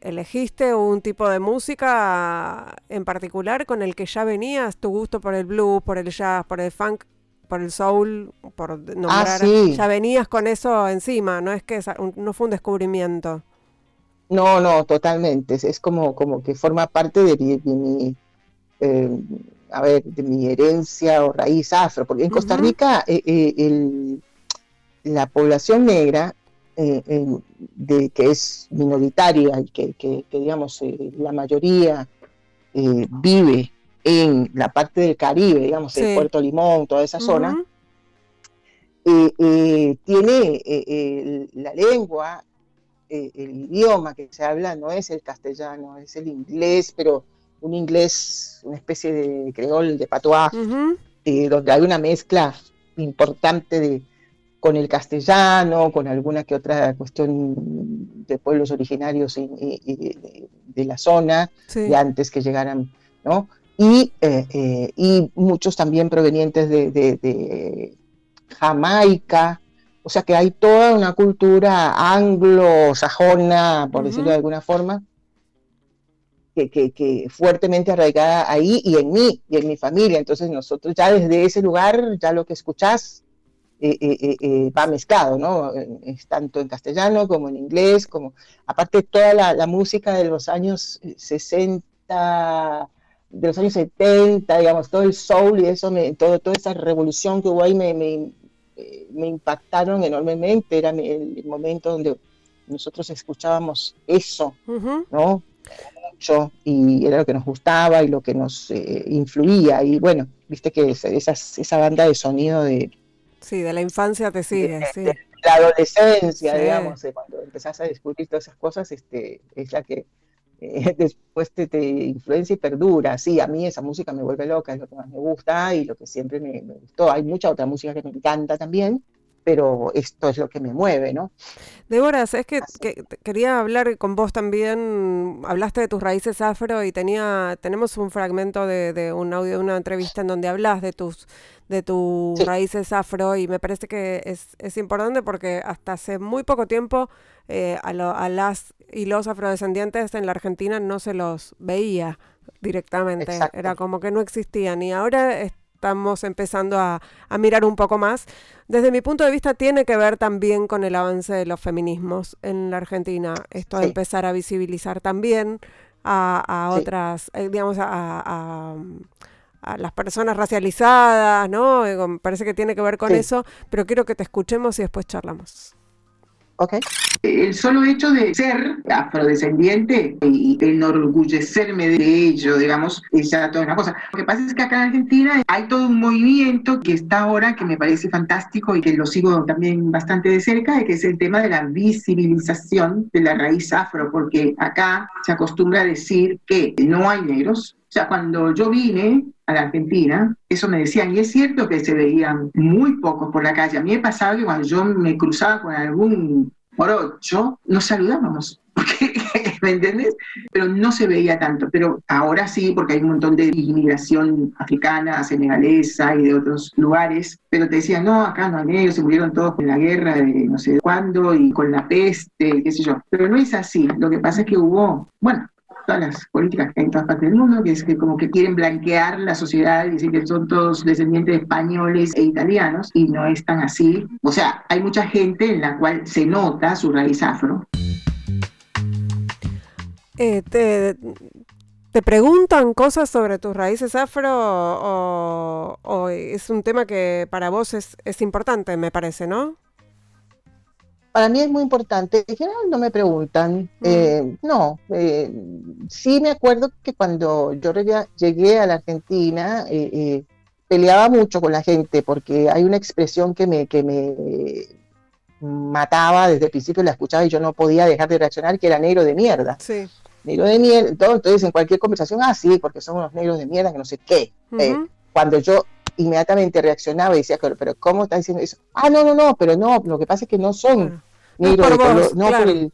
¿elegiste un tipo de música en particular con el que ya venías? ¿Tu gusto por el blues, por el jazz, por el funk, por el soul, por nombrar? sí. Ya venías con eso encima, no es que no fue un descubrimiento. No, no, totalmente. Es, es como, como que forma parte de mi, de mi, eh, a ver, de mi herencia o raíz afro, porque en Costa. Rica eh, eh, el- la población negra, eh, en- de, que es minoritaria y que, que- que, digamos, eh, la mayoría eh, vive en la parte del Caribe, digamos, Sí. en Puerto Limón, toda esa zona, Ujú. eh, eh, tiene eh, eh, la lengua, eh, el idioma que se habla no es el castellano, es el inglés, pero un inglés, una especie de creol, de patois, eh, donde hay una mezcla importante de, con el castellano, con alguna que otra cuestión de pueblos originarios y, y- y de, la zona, Sí. de antes que llegaran, ¿no? Y, eh, eh, y muchos también provenientes de, de- de Jamaica, o sea que hay toda una cultura anglo-sajona, por decirlo Ujú. de alguna forma, que, que- que fuertemente arraigada ahí y en mí y en mi familia. Entonces nosotros ya desde ese lugar, ya lo que escuchás eh, eh, eh, eh, va mezclado, ¿no? Es tanto en castellano como en inglés, como aparte toda la, la música de los años eh, 60, de los años 70, digamos, todo el soul y eso, me, todo, toda esa revolución que hubo ahí me, me, me impactaron enormemente. Era el momento donde nosotros escuchábamos eso. ¿no? Mucho, y era lo que nos gustaba y lo que nos eh, influía. Y bueno, viste que esa, esa banda de sonido de, Sí, de la infancia te sigue, sí. de la adolescencia, Sí. digamos, eh, cuando empezás a descubrir todas esas cosas, este, es la que eh, <laughs> después te, te influencia y perdura. Sí, a mí esa música me vuelve loca, es lo que más me gusta y lo que siempre me, me gustó. Hay mucha otra música que me encanta también, pero esto es lo que me mueve, ¿no? Débora, es que, quería hablar con vos también. Hablaste de tus raíces afro y tenía, tenemos un fragmento de, de un audio de una entrevista en donde hablas de tus, de tus Sí. raíces afro y me parece que es, es importante porque hasta hace muy poco tiempo eh, a, lo- a las y los afrodescendientes en la Argentina no se los veía directamente. Exacto. Era como que no existían y ahora estamos empezando a, a mirar un poco más. Desde mi punto de vista tiene que ver también con el avance de los feminismos en la Argentina. Esto de Sí. empezar a visibilizar también a, a Sí. otras, eh, digamos, a, a- a las personas racializadas, ¿no? Parece que tiene que ver con Sí. eso, pero quiero que te escuchemos y después charlamos. ¿Ok? el solo hecho de ser afrodescendiente y enorgullecerme de ello, digamos, es ya toda una cosa. Lo que pasa es que acá en Argentina hay todo un movimiento que está ahora, que me parece fantástico y que lo sigo también bastante de cerca, que es el tema de la visibilización de la raíz afro, porque acá se acostumbra a decir que no hay negros. O sea, cuando yo vine a la Argentina, eso me decían, y es cierto que se veían muy pocos por la calle. A mí me pasaba que cuando yo me cruzaba con algún morocho, nos saludábamos, <laughs> ¿me entiendes? Pero no se veía tanto. Pero ahora sí, porque hay un montón de inmigración africana, senegalesa y de otros lugares. Pero te decían, no, acá no hay negros, se murieron todos con la guerra de no sé cuándo y con la peste, qué sé yo. Pero no es así. Lo que pasa es que hubo, bueno, todas las políticas que hay en todas partes del mundo, que es que como que quieren blanquear la sociedad y decir que son todos descendientes de españoles e italianos, y no es tan así. O sea, hay mucha gente en la cual se nota su raíz afro. Eh, te, ¿Te preguntan cosas sobre tus raíces afro o, o es un tema que para vos es, es importante, me parece, ¿no? Para mí es muy importante. En general no me preguntan. eh, no, eh, sí me acuerdo que cuando yo llegué a la Argentina eh, eh, peleaba mucho con la gente porque hay una expresión que me, que me mataba desde el principio, la escuchaba y yo no podía dejar de reaccionar, que era negro de mierda. Sí. Negro de mierda. todo, Entonces en cualquier conversación, ah, sí, porque son unos negros de mierda que no sé qué. Eh, cuando yo inmediatamente reaccionaba y decía, pero, pero ¿cómo está diciendo eso? Ah, no, no, no, pero no, lo que pasa es que no son No negros de color, no claro. por el,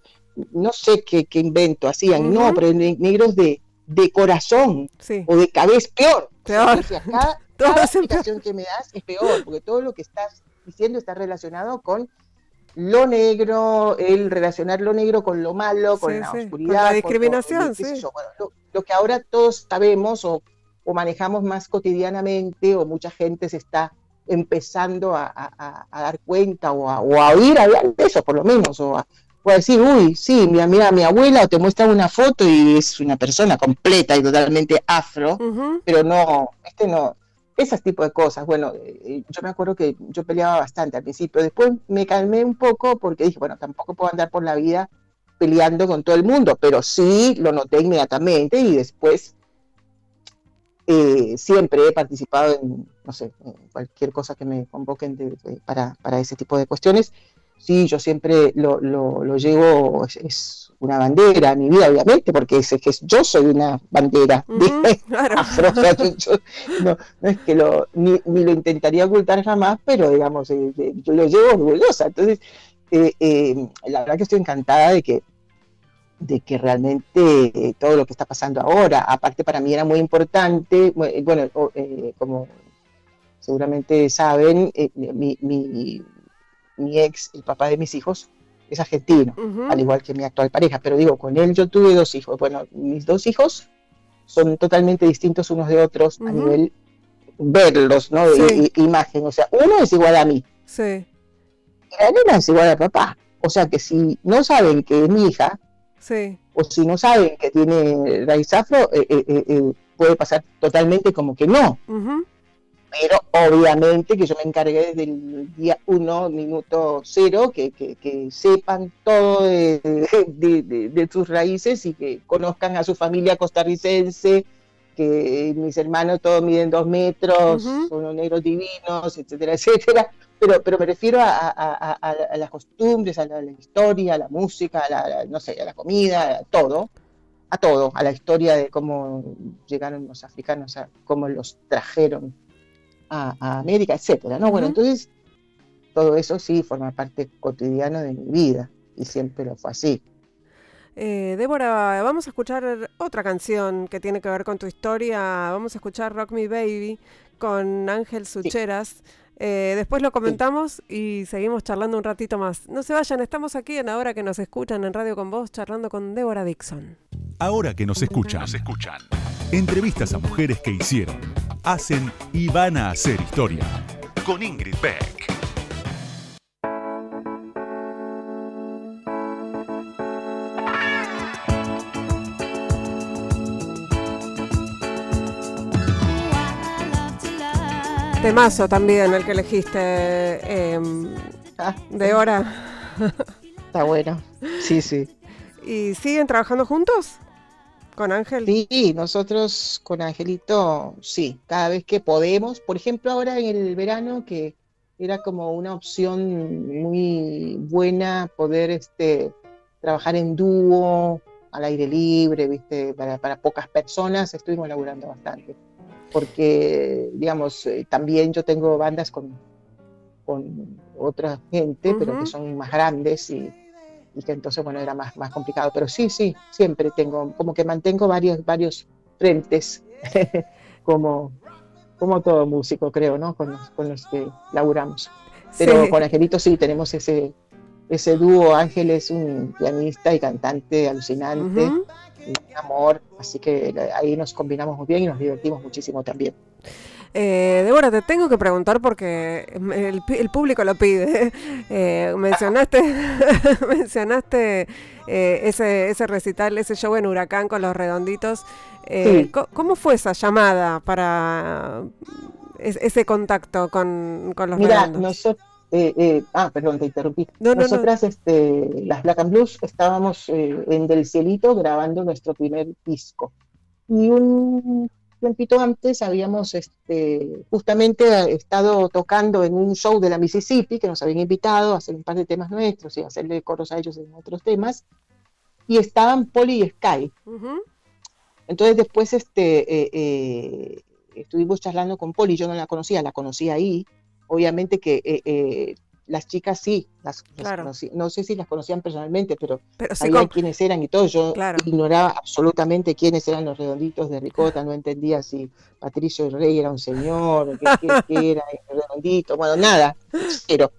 no sé qué, qué invento hacían, no, pero ne- negros de, de corazón Sí. o de cabeza, peor. Peor. O sea, cada, <laughs> cada explicación que me das es peor, porque todo lo que estás diciendo está relacionado con lo negro, el relacionar lo negro con lo malo, con Sí, la sí, con la oscuridad. discriminación, sí. bueno, lo, lo que ahora todos sabemos o, o manejamos más cotidianamente, o mucha gente se está empezando a, a- a- a dar cuenta o a, o a oír hablar de eso, por lo menos, o a, o a decir, uy, sí, mira, mira, mi abuela o te muestra una foto y es una persona completa y totalmente afro pero no, este no, esas tipos de cosas. Bueno, eh, yo me acuerdo que yo peleaba bastante al principio, después me calmé un poco porque dije, bueno, tampoco puedo andar por la vida peleando con todo el mundo, pero sí lo noté inmediatamente y después eh, siempre he participado en, no sé, en cualquier cosa que me convoquen de- de- para, para ese tipo de cuestiones. Sí, yo siempre lo, lo, lo llevo, es, es una bandera en mi vida, obviamente, porque es, que yo soy una bandera. Ujú, de- claro. <laughs> afro, o sea, yo- yo no, no es que lo, ni, ni lo intentaría ocultar jamás, pero digamos, eh, eh, yo lo llevo orgullosa. Entonces, eh, eh, la verdad que estoy encantada de que, de que realmente eh, todo lo que está pasando ahora, aparte para mí era muy importante, eh, bueno, eh, como seguramente saben, eh, mi, mi, mi ex, el papá de mis hijos, es argentino al igual que mi actual pareja, pero digo, con él yo tuve dos hijos. Bueno, mis dos hijos son totalmente distintos unos de otros a nivel verlos, ¿no? Sí. i- imagen. O sea, uno es igual a mí Sí. y la nena es igual a papá. O sea que si no saben que es mi hija, Sí. o si no saben que tiene raíz afro, eh, eh, eh, eh, puede pasar totalmente como que no. Pero obviamente que yo me encargué desde el día uno, minuto cero, que, que- que sepan todo de, de- de- de sus raíces y que conozcan a su familia costarricense, que mis hermanos todos miden dos metros, Ujú. son unos negros divinos, etcétera, <laughs> etcétera. Pero, pero me refiero a, a- a- a- las costumbres, a la, la historia, a la música, a la, la- no sé, a la comida, a todo, a todo, a la historia de cómo llegaron los africanos, a cómo los trajeron a, América, etcétera, ¿no? Bueno, Ujú. entonces todo eso sí forma parte cotidiana de mi vida y siempre lo fue así. Eh, Débora, vamos a escuchar otra canción que tiene que ver con tu historia. Vamos a escuchar Rock Me Baby con Ángel Sucheras. Eh, después lo comentamos y seguimos charlando un ratito más. No se vayan, estamos aquí en Ahora que nos escuchan en Radio con Vos, charlando con Débora Dixon. Ahora que nos escuchan, nos escuchan. Entrevistas a mujeres que hicieron, hacen y van a hacer historia. Con Ingrid Beck. Temazo también el que elegiste, em, Ah, Débora. está bueno. Sí, sí. ¿Y siguen trabajando juntos? ¿Con Ángel? Sí, nosotros con Angelito, sí, cada vez que podemos. Por ejemplo, ahora en el verano, que era como una opción muy buena poder este, trabajar en dúo, al aire libre, ¿viste? Para, para pocas personas, estuvimos laburando bastante. Porque, digamos, eh, también yo tengo bandas con, con otra gente, pero que son más grandes y, y que entonces, bueno, era más, más complicado. Pero sí, sí, siempre tengo, como que mantengo varios, varios frentes, <laughs> como, como todo músico, creo, ¿no? Con los, con los que laburamos. Pero Sí. con Angelito sí, tenemos ese, ese dúo. Ángel es un pianista y cantante alucinante, y un amor, así que ahí nos combinamos muy bien y nos divertimos muchísimo también. Eh, Débora, te tengo que preguntar porque el, público lo pide. <laughs> Eh, mencionaste <laughs> mencionaste eh, ese, ese recital, ese show en Huracán con los redonditos. Eh, Sí. ¿Cómo fue esa llamada para es- ese contacto con, con los Mira, redondos? nosotros, ah, perdón, te interrumpí. No, no, no. Nosotras, este, las Black and Blues, estábamos eh, en Del Cielito grabando nuestro primer disco. Y un tiempito antes habíamos este, justamente estado tocando en un show de la Mississippi, que nos habían invitado a hacer un par de temas nuestros y hacerle coros a ellos en otros temas. Y estaban Polly y Sky. Ujú. Entonces después este, eh, eh, estuvimos charlando con Poli, yo no la conocía, la conocí ahí. Obviamente que eh, eh, las chicas sí, las, Claro. no sé si las conocían personalmente, pero Pero sí, sabía con- quiénes eran y todo. Yo Claro. ignoraba absolutamente quiénes eran los redonditos de Ricota, no entendía si Patricio Rey era un señor, qué, qué- qué era el redondito, bueno, nada, cero.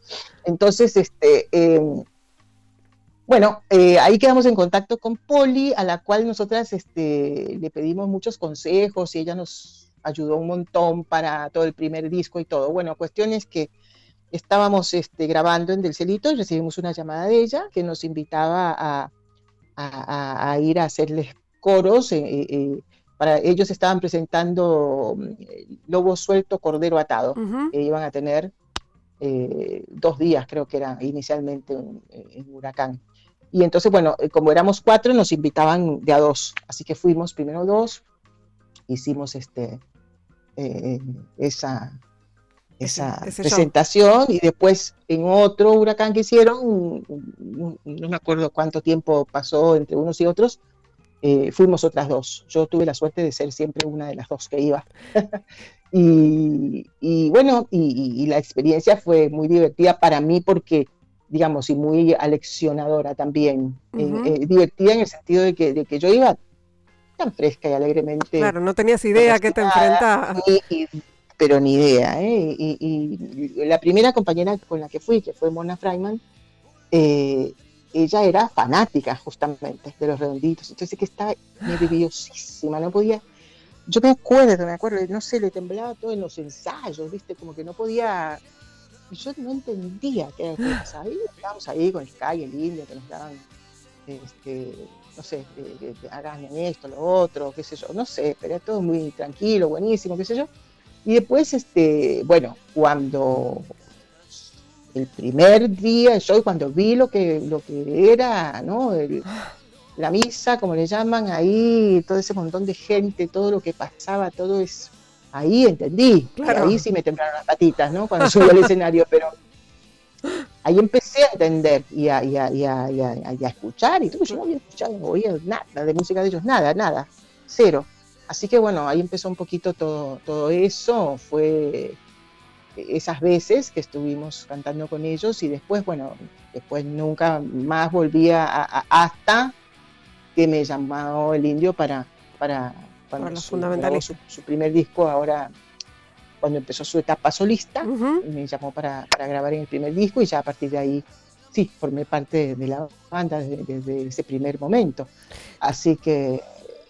Entonces, este, eh, bueno, eh, ahí quedamos en contacto con Poli, a la cual nosotras este, le pedimos muchos consejos y ella nos ayudó un montón para todo el primer disco y todo. Bueno, cuestión es que estábamos este, grabando en Del Celito y recibimos una llamada de ella que nos invitaba a, a- ir a hacerles coros. eh, eh, eh, para ellos estaban presentando mm, Lobo Suelto, Cordero Atado, que iban a tener eh, dos días, creo que era inicialmente en, Huracán. Y entonces, bueno, como éramos cuatro, nos invitaban de a dos. Así que fuimos primero dos, hicimos este, eh, esa, esa ese presentación y después en otro huracán que hicieron, no me acuerdo cuánto tiempo pasó entre unos y otros, eh, fuimos otras dos. Yo tuve la suerte de ser siempre una de las dos que iba. <laughs> y, y bueno, y, la experiencia fue muy divertida para mí porque, digamos, y muy aleccionadora también. Eh, eh, divertida en el sentido de que, de que yo iba tan fresca y alegremente. Claro, no tenías idea a qué te enfrentabas. pero ni idea, ¿eh? Y, y- y la primera compañera con la que fui, que fue Mona Freiman, eh, ella era fanática justamente de los redonditos, entonces que estaba nerviosísima, no podía, yo me acuerdo, me acuerdo, no sé, le temblaba todo en los ensayos, viste, como que no podía, yo no entendía qué era lo que pasaba, y estábamos ahí con Sky, el indio, que nos daban, este, no sé, eh, eh, hagan esto, lo otro, qué sé yo, no sé, pero era todo muy tranquilo, buenísimo, qué sé yo, y después, este, bueno, cuando el primer día show, cuando vi lo que, lo que era, ¿no? El- la misa, como le llaman, ahí todo ese montón de gente, todo lo que pasaba, todo eso. Ahí entendí, Claro. ahí sí me temblaron las patitas, ¿no? Cuando subí al <laughs> escenario, pero ahí empecé a entender y a, y a- y a- y a- escuchar, y todo, yo no había escuchado, no oía nada de música de ellos, nada, nada, cero. Así que bueno, ahí empezó un poquito todo, todo eso, fue esas veces que estuvimos cantando con ellos y después, bueno, después nunca más volví a, hasta que me llamó el indio para, para su primer disco, ahora cuando empezó su etapa solista, Ujú. me llamó para, para grabar en el primer disco y ya a partir de ahí, sí, formé parte de la banda desde, desde ese primer momento. Así que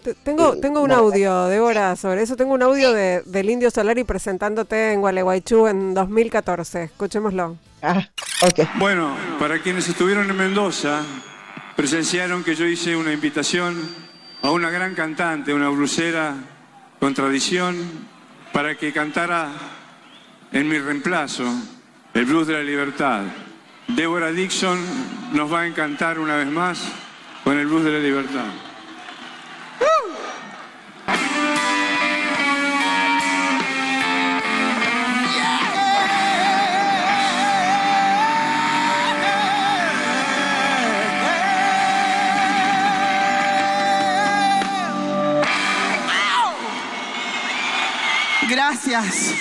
Te- Tengo, Eh, tengo un verdad audio, Débora, sobre eso. Tengo un audio de, del Indio Solari presentándote en Gualeguaychú en 2014. Escuchémoslo. Ah, ok. Bueno, para quienes estuvieron en Mendoza, presenciaron que yo hice una invitación a una gran cantante, una blusera con tradición, para que cantara en mi reemplazo el blues de la libertad. Débora Dixon nos va a encantar una vez más con el blues de la libertad. Gracias,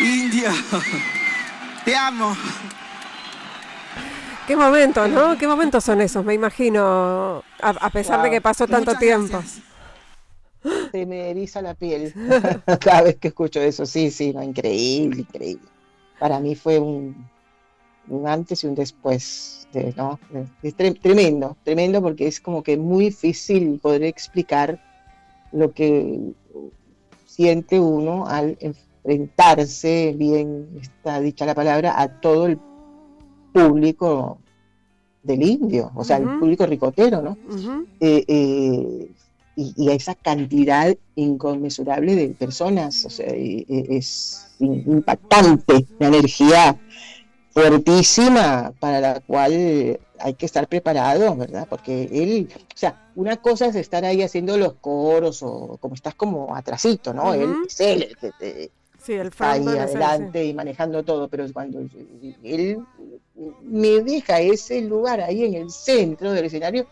Indio. Te amo. Qué momentos, ¿no? Qué momentos son esos, me imagino, a, a pesar de que pasó tanto Muchas tiempo. gracias. Se me eriza la piel <laughs> cada vez que escucho eso. Sí, sí, no, increíble, increíble. Para mí fue un, un antes y un después. De, ¿no? es tre- tremendo, tremendo porque es como que muy difícil poder explicar lo que siente uno al enfrentarse, bien está dicha la palabra, a todo el público del indio, o sea, el público ricotero, ¿no? Eh, eh, y, y a esa cantidad inconmensurable de personas, o sea, es impactante la energía fuertísima para la cual hay que estar preparado, ¿verdad? Porque él, o sea, una cosa es estar ahí haciendo los coros o como estás como atrasito, ¿no? Él es él el que te, Sí, el está ahí adelante y manejando todo, pero cuando él me deja ese lugar ahí en el centro del escenario,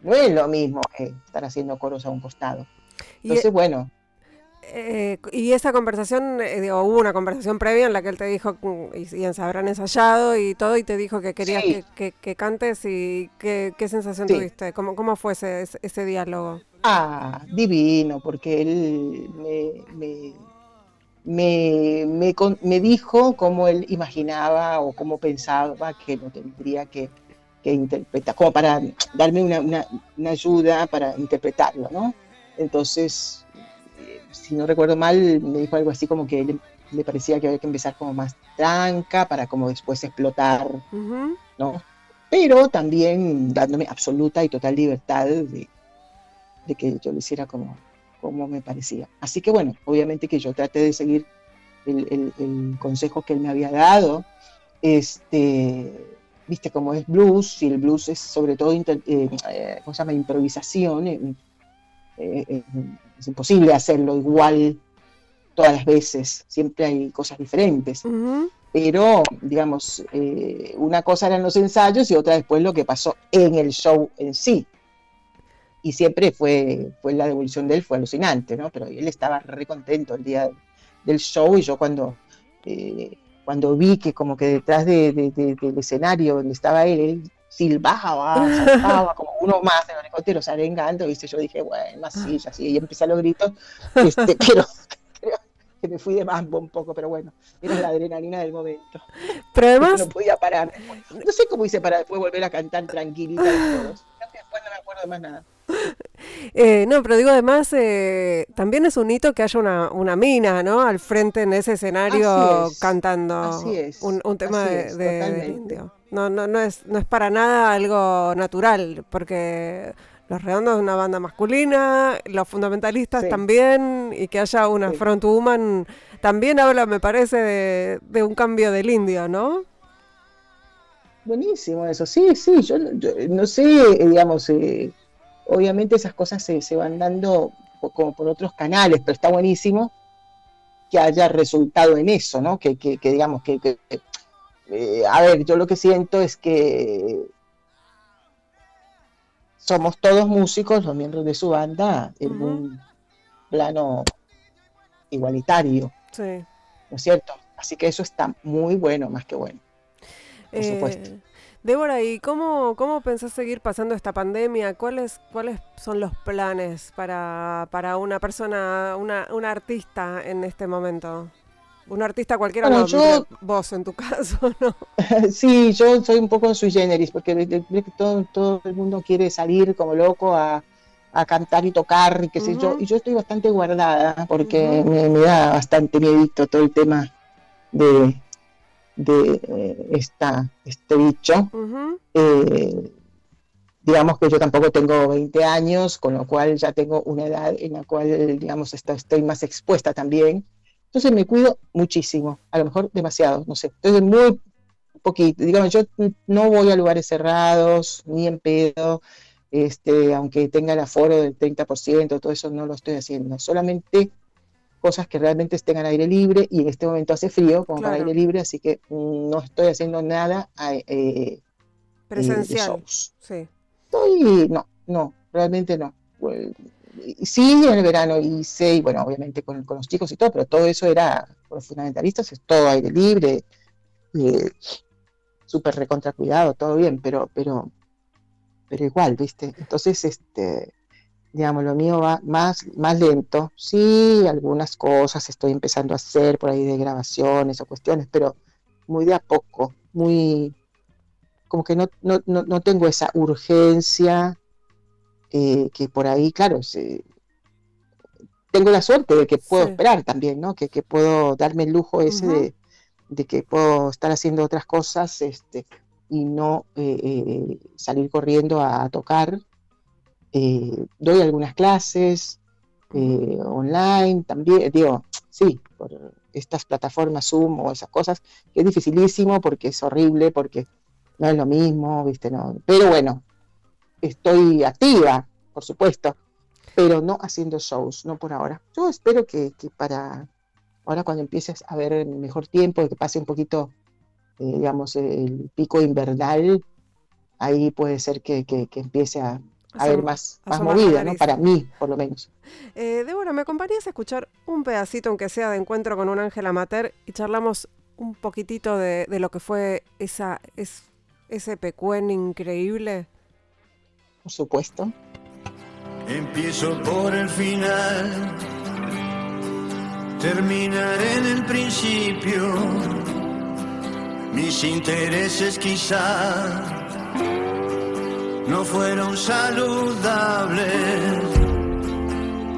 no es lo mismo que estar haciendo coros a un costado. Y, Entonces, bueno, eh, y esa conversación, eh, digo, hubo una conversación previa en la que él te dijo, mm, y, y se habrán ensayado y todo, y te dijo que querías Sí. que, que- que cantes y qué, qué sensación Sí. tuviste, ¿Cómo, cómo fue ese, ese- diálogo? ah, divino, porque él me, me, me, me con- me dijo cómo él imaginaba o cómo pensaba que lo tendría que, que interpretar, como para darme una, una- una ayuda para interpretarlo, ¿no? Entonces, si no recuerdo mal, me dijo algo así como que le parecía que había que empezar como más tranca para como después explotar. ¿no? Pero también dándome absoluta y total libertad de, de que yo lo hiciera como, como me parecía. Así que bueno, obviamente que yo traté de seguir el, el- el consejo que él me había dado. Este, viste cómo es blues, y el blues es sobre todo, inter- eh, eh, ¿cómo se llama? Improvisación. eh, es imposible hacerlo igual todas las veces, siempre hay cosas diferentes Ujú. pero digamos, eh, una cosa eran los ensayos y otra después lo que pasó en el show en sí. Y siempre fue, fue la devolución de él, fue alucinante, ¿no? Pero él estaba re contento el día del show y yo cuando, eh, cuando vi que como que detrás de- de- de- del escenario donde estaba él, él silbaba, <laughs> saltaba como uno más de los ricoteros arengando, ¿viste? Yo dije, bueno, más sí, ya sí, y empecé a los gritos, este, <laughs> pero <laughs> creo que me fui de mambo un poco, pero bueno, era la adrenalina del momento. Pero además, No podía parar. No sé cómo hice para después volver a cantar tranquilita. Creo que después no me acuerdo de más nada. Eh, no, pero digo, además, eh, también es un hito que haya una, una mina, ¿no? Al frente en ese escenario Así es, cantando así es, un, un tema así de, es, de- totalmente. indio. No, no, no, es, no es para nada algo natural, porque Los Redondos es una banda masculina, los fundamentalistas Sí. también, y que haya una Sí. frontwoman también habla, me parece, de, de un cambio del indio, ¿no? Buenísimo eso. Sí, sí, yo, no- yo no sé, eh, digamos, eh, obviamente esas cosas se, se van dando como por otros canales, pero está buenísimo que haya resultado en eso, ¿no? Que, que- que digamos que, eh, a ver, yo lo que siento es que somos todos músicos, los miembros de su banda, en un plano igualitario, Sí. ¿no es cierto? Así que eso está muy bueno, más que bueno. Por supuesto. Eh, Débora, ¿y cómo, cómo pensás seguir pasando esta pandemia? ¿Cuáles, cuáles son los planes para, para una persona, una, una artista en este momento? Un artista cualquiera, Bueno, no, yo- vos en tu <laughs> caso, ¿no? <laughs> Sí, yo soy un poco sui generis, porque todo, todo el mundo quiere salir como loco a, a cantar y tocar y qué sé yo, y yo estoy bastante guardada porque Ujú. me, me da bastante miedito todo el tema de, de eh, esta, este bicho. Ujú, Eh, digamos que yo tampoco tengo 20 años, con lo cual ya tengo una edad en la cual, digamos, está- estoy más expuesta también. Entonces me cuido muchísimo, a lo mejor demasiado, no sé. Entonces muy poquito, digamos, yo no voy a lugares cerrados, ni en pedo, este, aunque tenga el aforo del 30%, todo eso no lo estoy haciendo. Solamente cosas que realmente estén al aire libre y en este momento hace frío como para aire libre, así que no estoy haciendo nada a- eh, eh, Presencial, sí. Estoy, no, no, realmente no. Sí, en el verano hice, y bueno, obviamente con, con los chicos y todo, pero todo eso era, con los fundamentalistas, es todo aire libre, eh, súper recontra cuidado, todo bien, pero, pero, pero igual, ¿viste? Entonces, este, digamos, lo mío va más, más lento. Sí, algunas cosas estoy empezando a hacer por ahí de grabaciones o cuestiones, pero muy de a poco, muy, como que no, no, no, no tengo esa urgencia eh, que por ahí, claro, se- tengo la suerte de que puedo Sí. esperar también, ¿no? Que, que puedo darme el lujo ese de, de que puedo estar haciendo otras cosas este, y no eh, eh, salir corriendo a, tocar. Doy algunas clases online también, digo, sí, por estas plataformas Zoom o esas cosas, que es dificilísimo porque es horrible, porque no es lo mismo, ¿viste? No, pero bueno, estoy activa, por supuesto, pero no haciendo shows, no por ahora. Yo espero que, que para ahora cuando empieces a ver mejor tiempo, que pase un poquito, eh, digamos, el pico invernal, ahí puede ser que, que- que empiece a, a haber más, movida, ¿no? Para mí, por lo menos. Eh, Débora, ¿me acompañarías a escuchar un pedacito, aunque sea de encuentro con un ángel amateur, y charlamos un poquitito de, de lo que fue esa, es, ese pecuen increíble? Por supuesto. Empiezo por el final, terminaré en el principio. Mis intereses quizá no fueron saludables.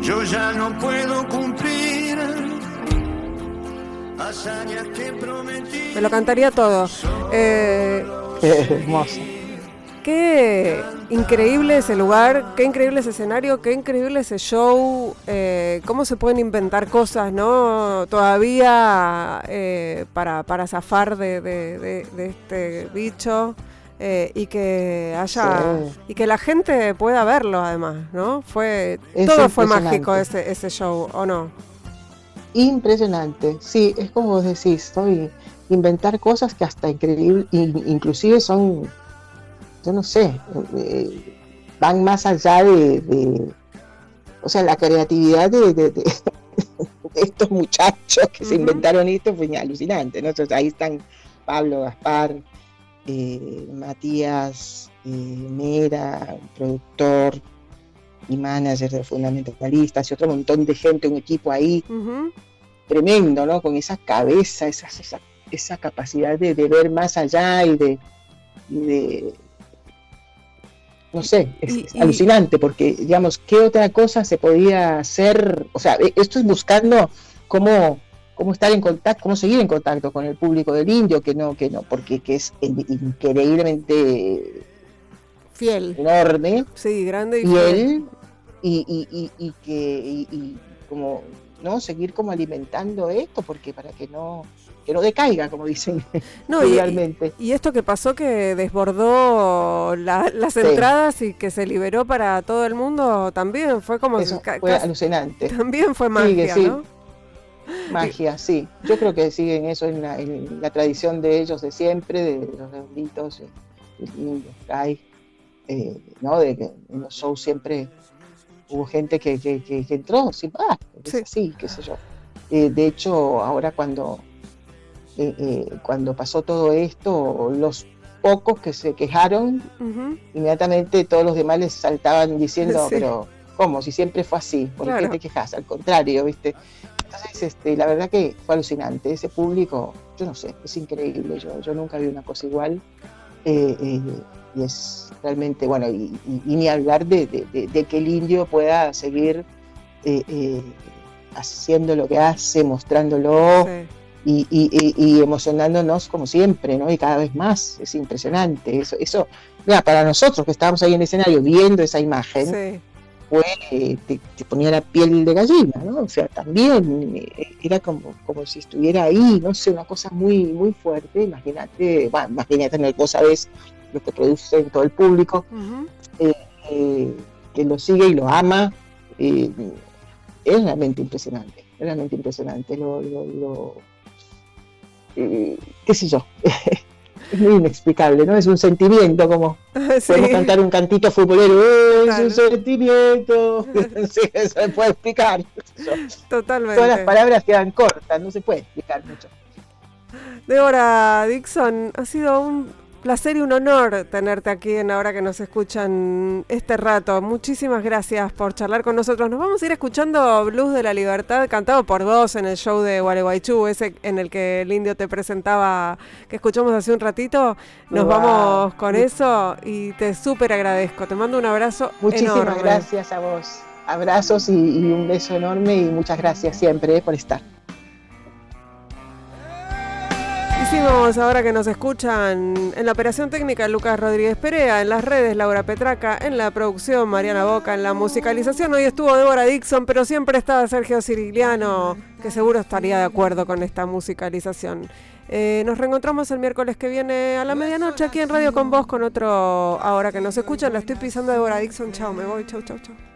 Yo ya no puedo cumplir hazañas que prometí. Me lo cantaría todo. Eh, <laughs> Hermoso. Qué increíble ese lugar, qué increíble ese escenario, qué increíble ese show, eh, cómo se pueden inventar cosas, ¿no? Todavía eh, para, para zafar de, de- de- de este bicho eh, y que haya Sí. y que la gente pueda verlo además, ¿no? Fue Es todo fue mágico ese, ese show, ¿o no? Impresionante, sí, es como vos decís, estoy inventar cosas que hasta increíble, in- inclusive son, yo no sé, eh, van más allá de, de- o sea, la creatividad de, de- de- <laughs> de estos muchachos que se inventaron esto fue alucinante, ¿no? Entonces, ahí están Pablo Gaspar, eh, Matías eh, Mera, productor y manager de Fundamentalistas y otro montón de gente, un equipo ahí tremendo, ¿no? Con esa cabeza, esa, esa, esa capacidad de, de ver más allá y de, y de- no sé, es, Y- es y- alucinante porque, digamos, ¿qué otra cosa se podía hacer? O sea, e- esto es buscando cómo, cómo estar en contacto, cómo seguir en contacto con el público del indio, que no, que no, porque que es in- increíblemente Fiel. enorme Sí, grande y fiel. él y, y, que y como ¿no? Seguir como alimentando esto, porque para que no, que no decaiga, como dicen <laughs> No, realmente. y esto que pasó que desbordó la- las Sí. entradas y que se liberó para todo el mundo, también fue como... Eso fue alucinante. también fue Sigue, magia, sí. ¿no? Magia, sí. Yo creo que siguen eso en la, en la tradición de ellos de siempre, de los redonditos, eh, los Sky, eh, ¿no? De que en los shows siempre hubo gente que, que, que- que entró sin pagar, es Sí. así, qué sé yo. Eh, de hecho, ahora cuando, eh, eh, cuando pasó todo esto, los pocos que se quejaron, inmediatamente todos los demás les saltaban diciendo, Sí. pero ¿cómo? Si siempre fue así, ¿por Claro. qué te quejas? Al contrario, ¿viste? Entonces, este, la verdad que fue alucinante. Ese público, yo no sé, es increíble. Yo, yo nunca vi una cosa igual. Eh, eh, y es realmente, bueno, y, y- y ni hablar de, de- de- de que el indio pueda seguir eh, haciendo lo que hace, mostrándolo Sí. Y, y- emocionándonos como siempre, ¿no? Y cada vez más. Es impresionante. Eso, eso mira, para nosotros que estábamos ahí en el escenario viendo esa imagen, Sí. fue, eh, te, te ponía la piel de gallina, ¿no? O sea, también eh, era como, como si estuviera ahí, no sé, una cosa muy, muy fuerte. Imagínate, bueno, imagínate, no, vos sabés lo que produce en todo el público, eh, que lo sigue y lo ama. eh, es realmente impresionante, es realmente impresionante. Lo, lo, lo- qué sé yo, <laughs> es muy inexplicable, ¿no? Es un sentimiento como <laughs> Sí. podemos cantar un cantito futbolero, "Eh, Claro. es un sentimiento, <laughs> sí, eso se puede explicar. Totalmente. Todas las palabras quedan cortas, no se puede explicar mucho. Débora Dixon, ha sido un placer y un honor tenerte aquí en Ahora que nos escuchan este rato. Muchísimas gracias por charlar con nosotros. Nos vamos a ir escuchando Blues de la Libertad, cantado por vos en el show de Gualeguaychú, ese en el que el indio te presentaba, que escuchamos hace un ratito. Nos vamos con eso y te súper agradezco. Te mando un abrazo Muchísimas enorme. gracias a vos. Abrazos y, y un beso enorme y muchas gracias siempre eh, por estar. Hicimos ahora que nos escuchan en la operación técnica Lucas Rodríguez Perea, en las redes Laura Petraca, en la producción Mariana Boca, en la musicalización hoy estuvo Débora Dixon, pero siempre estaba Sergio Cirigliano, que seguro estaría de acuerdo con esta musicalización. Eh, nos reencontramos el miércoles que viene a la medianoche aquí en Radio con Vos con otro ahora que nos escuchan. La estoy pisando a Débora Dixon. Chao, me voy. Chau, chau, chau.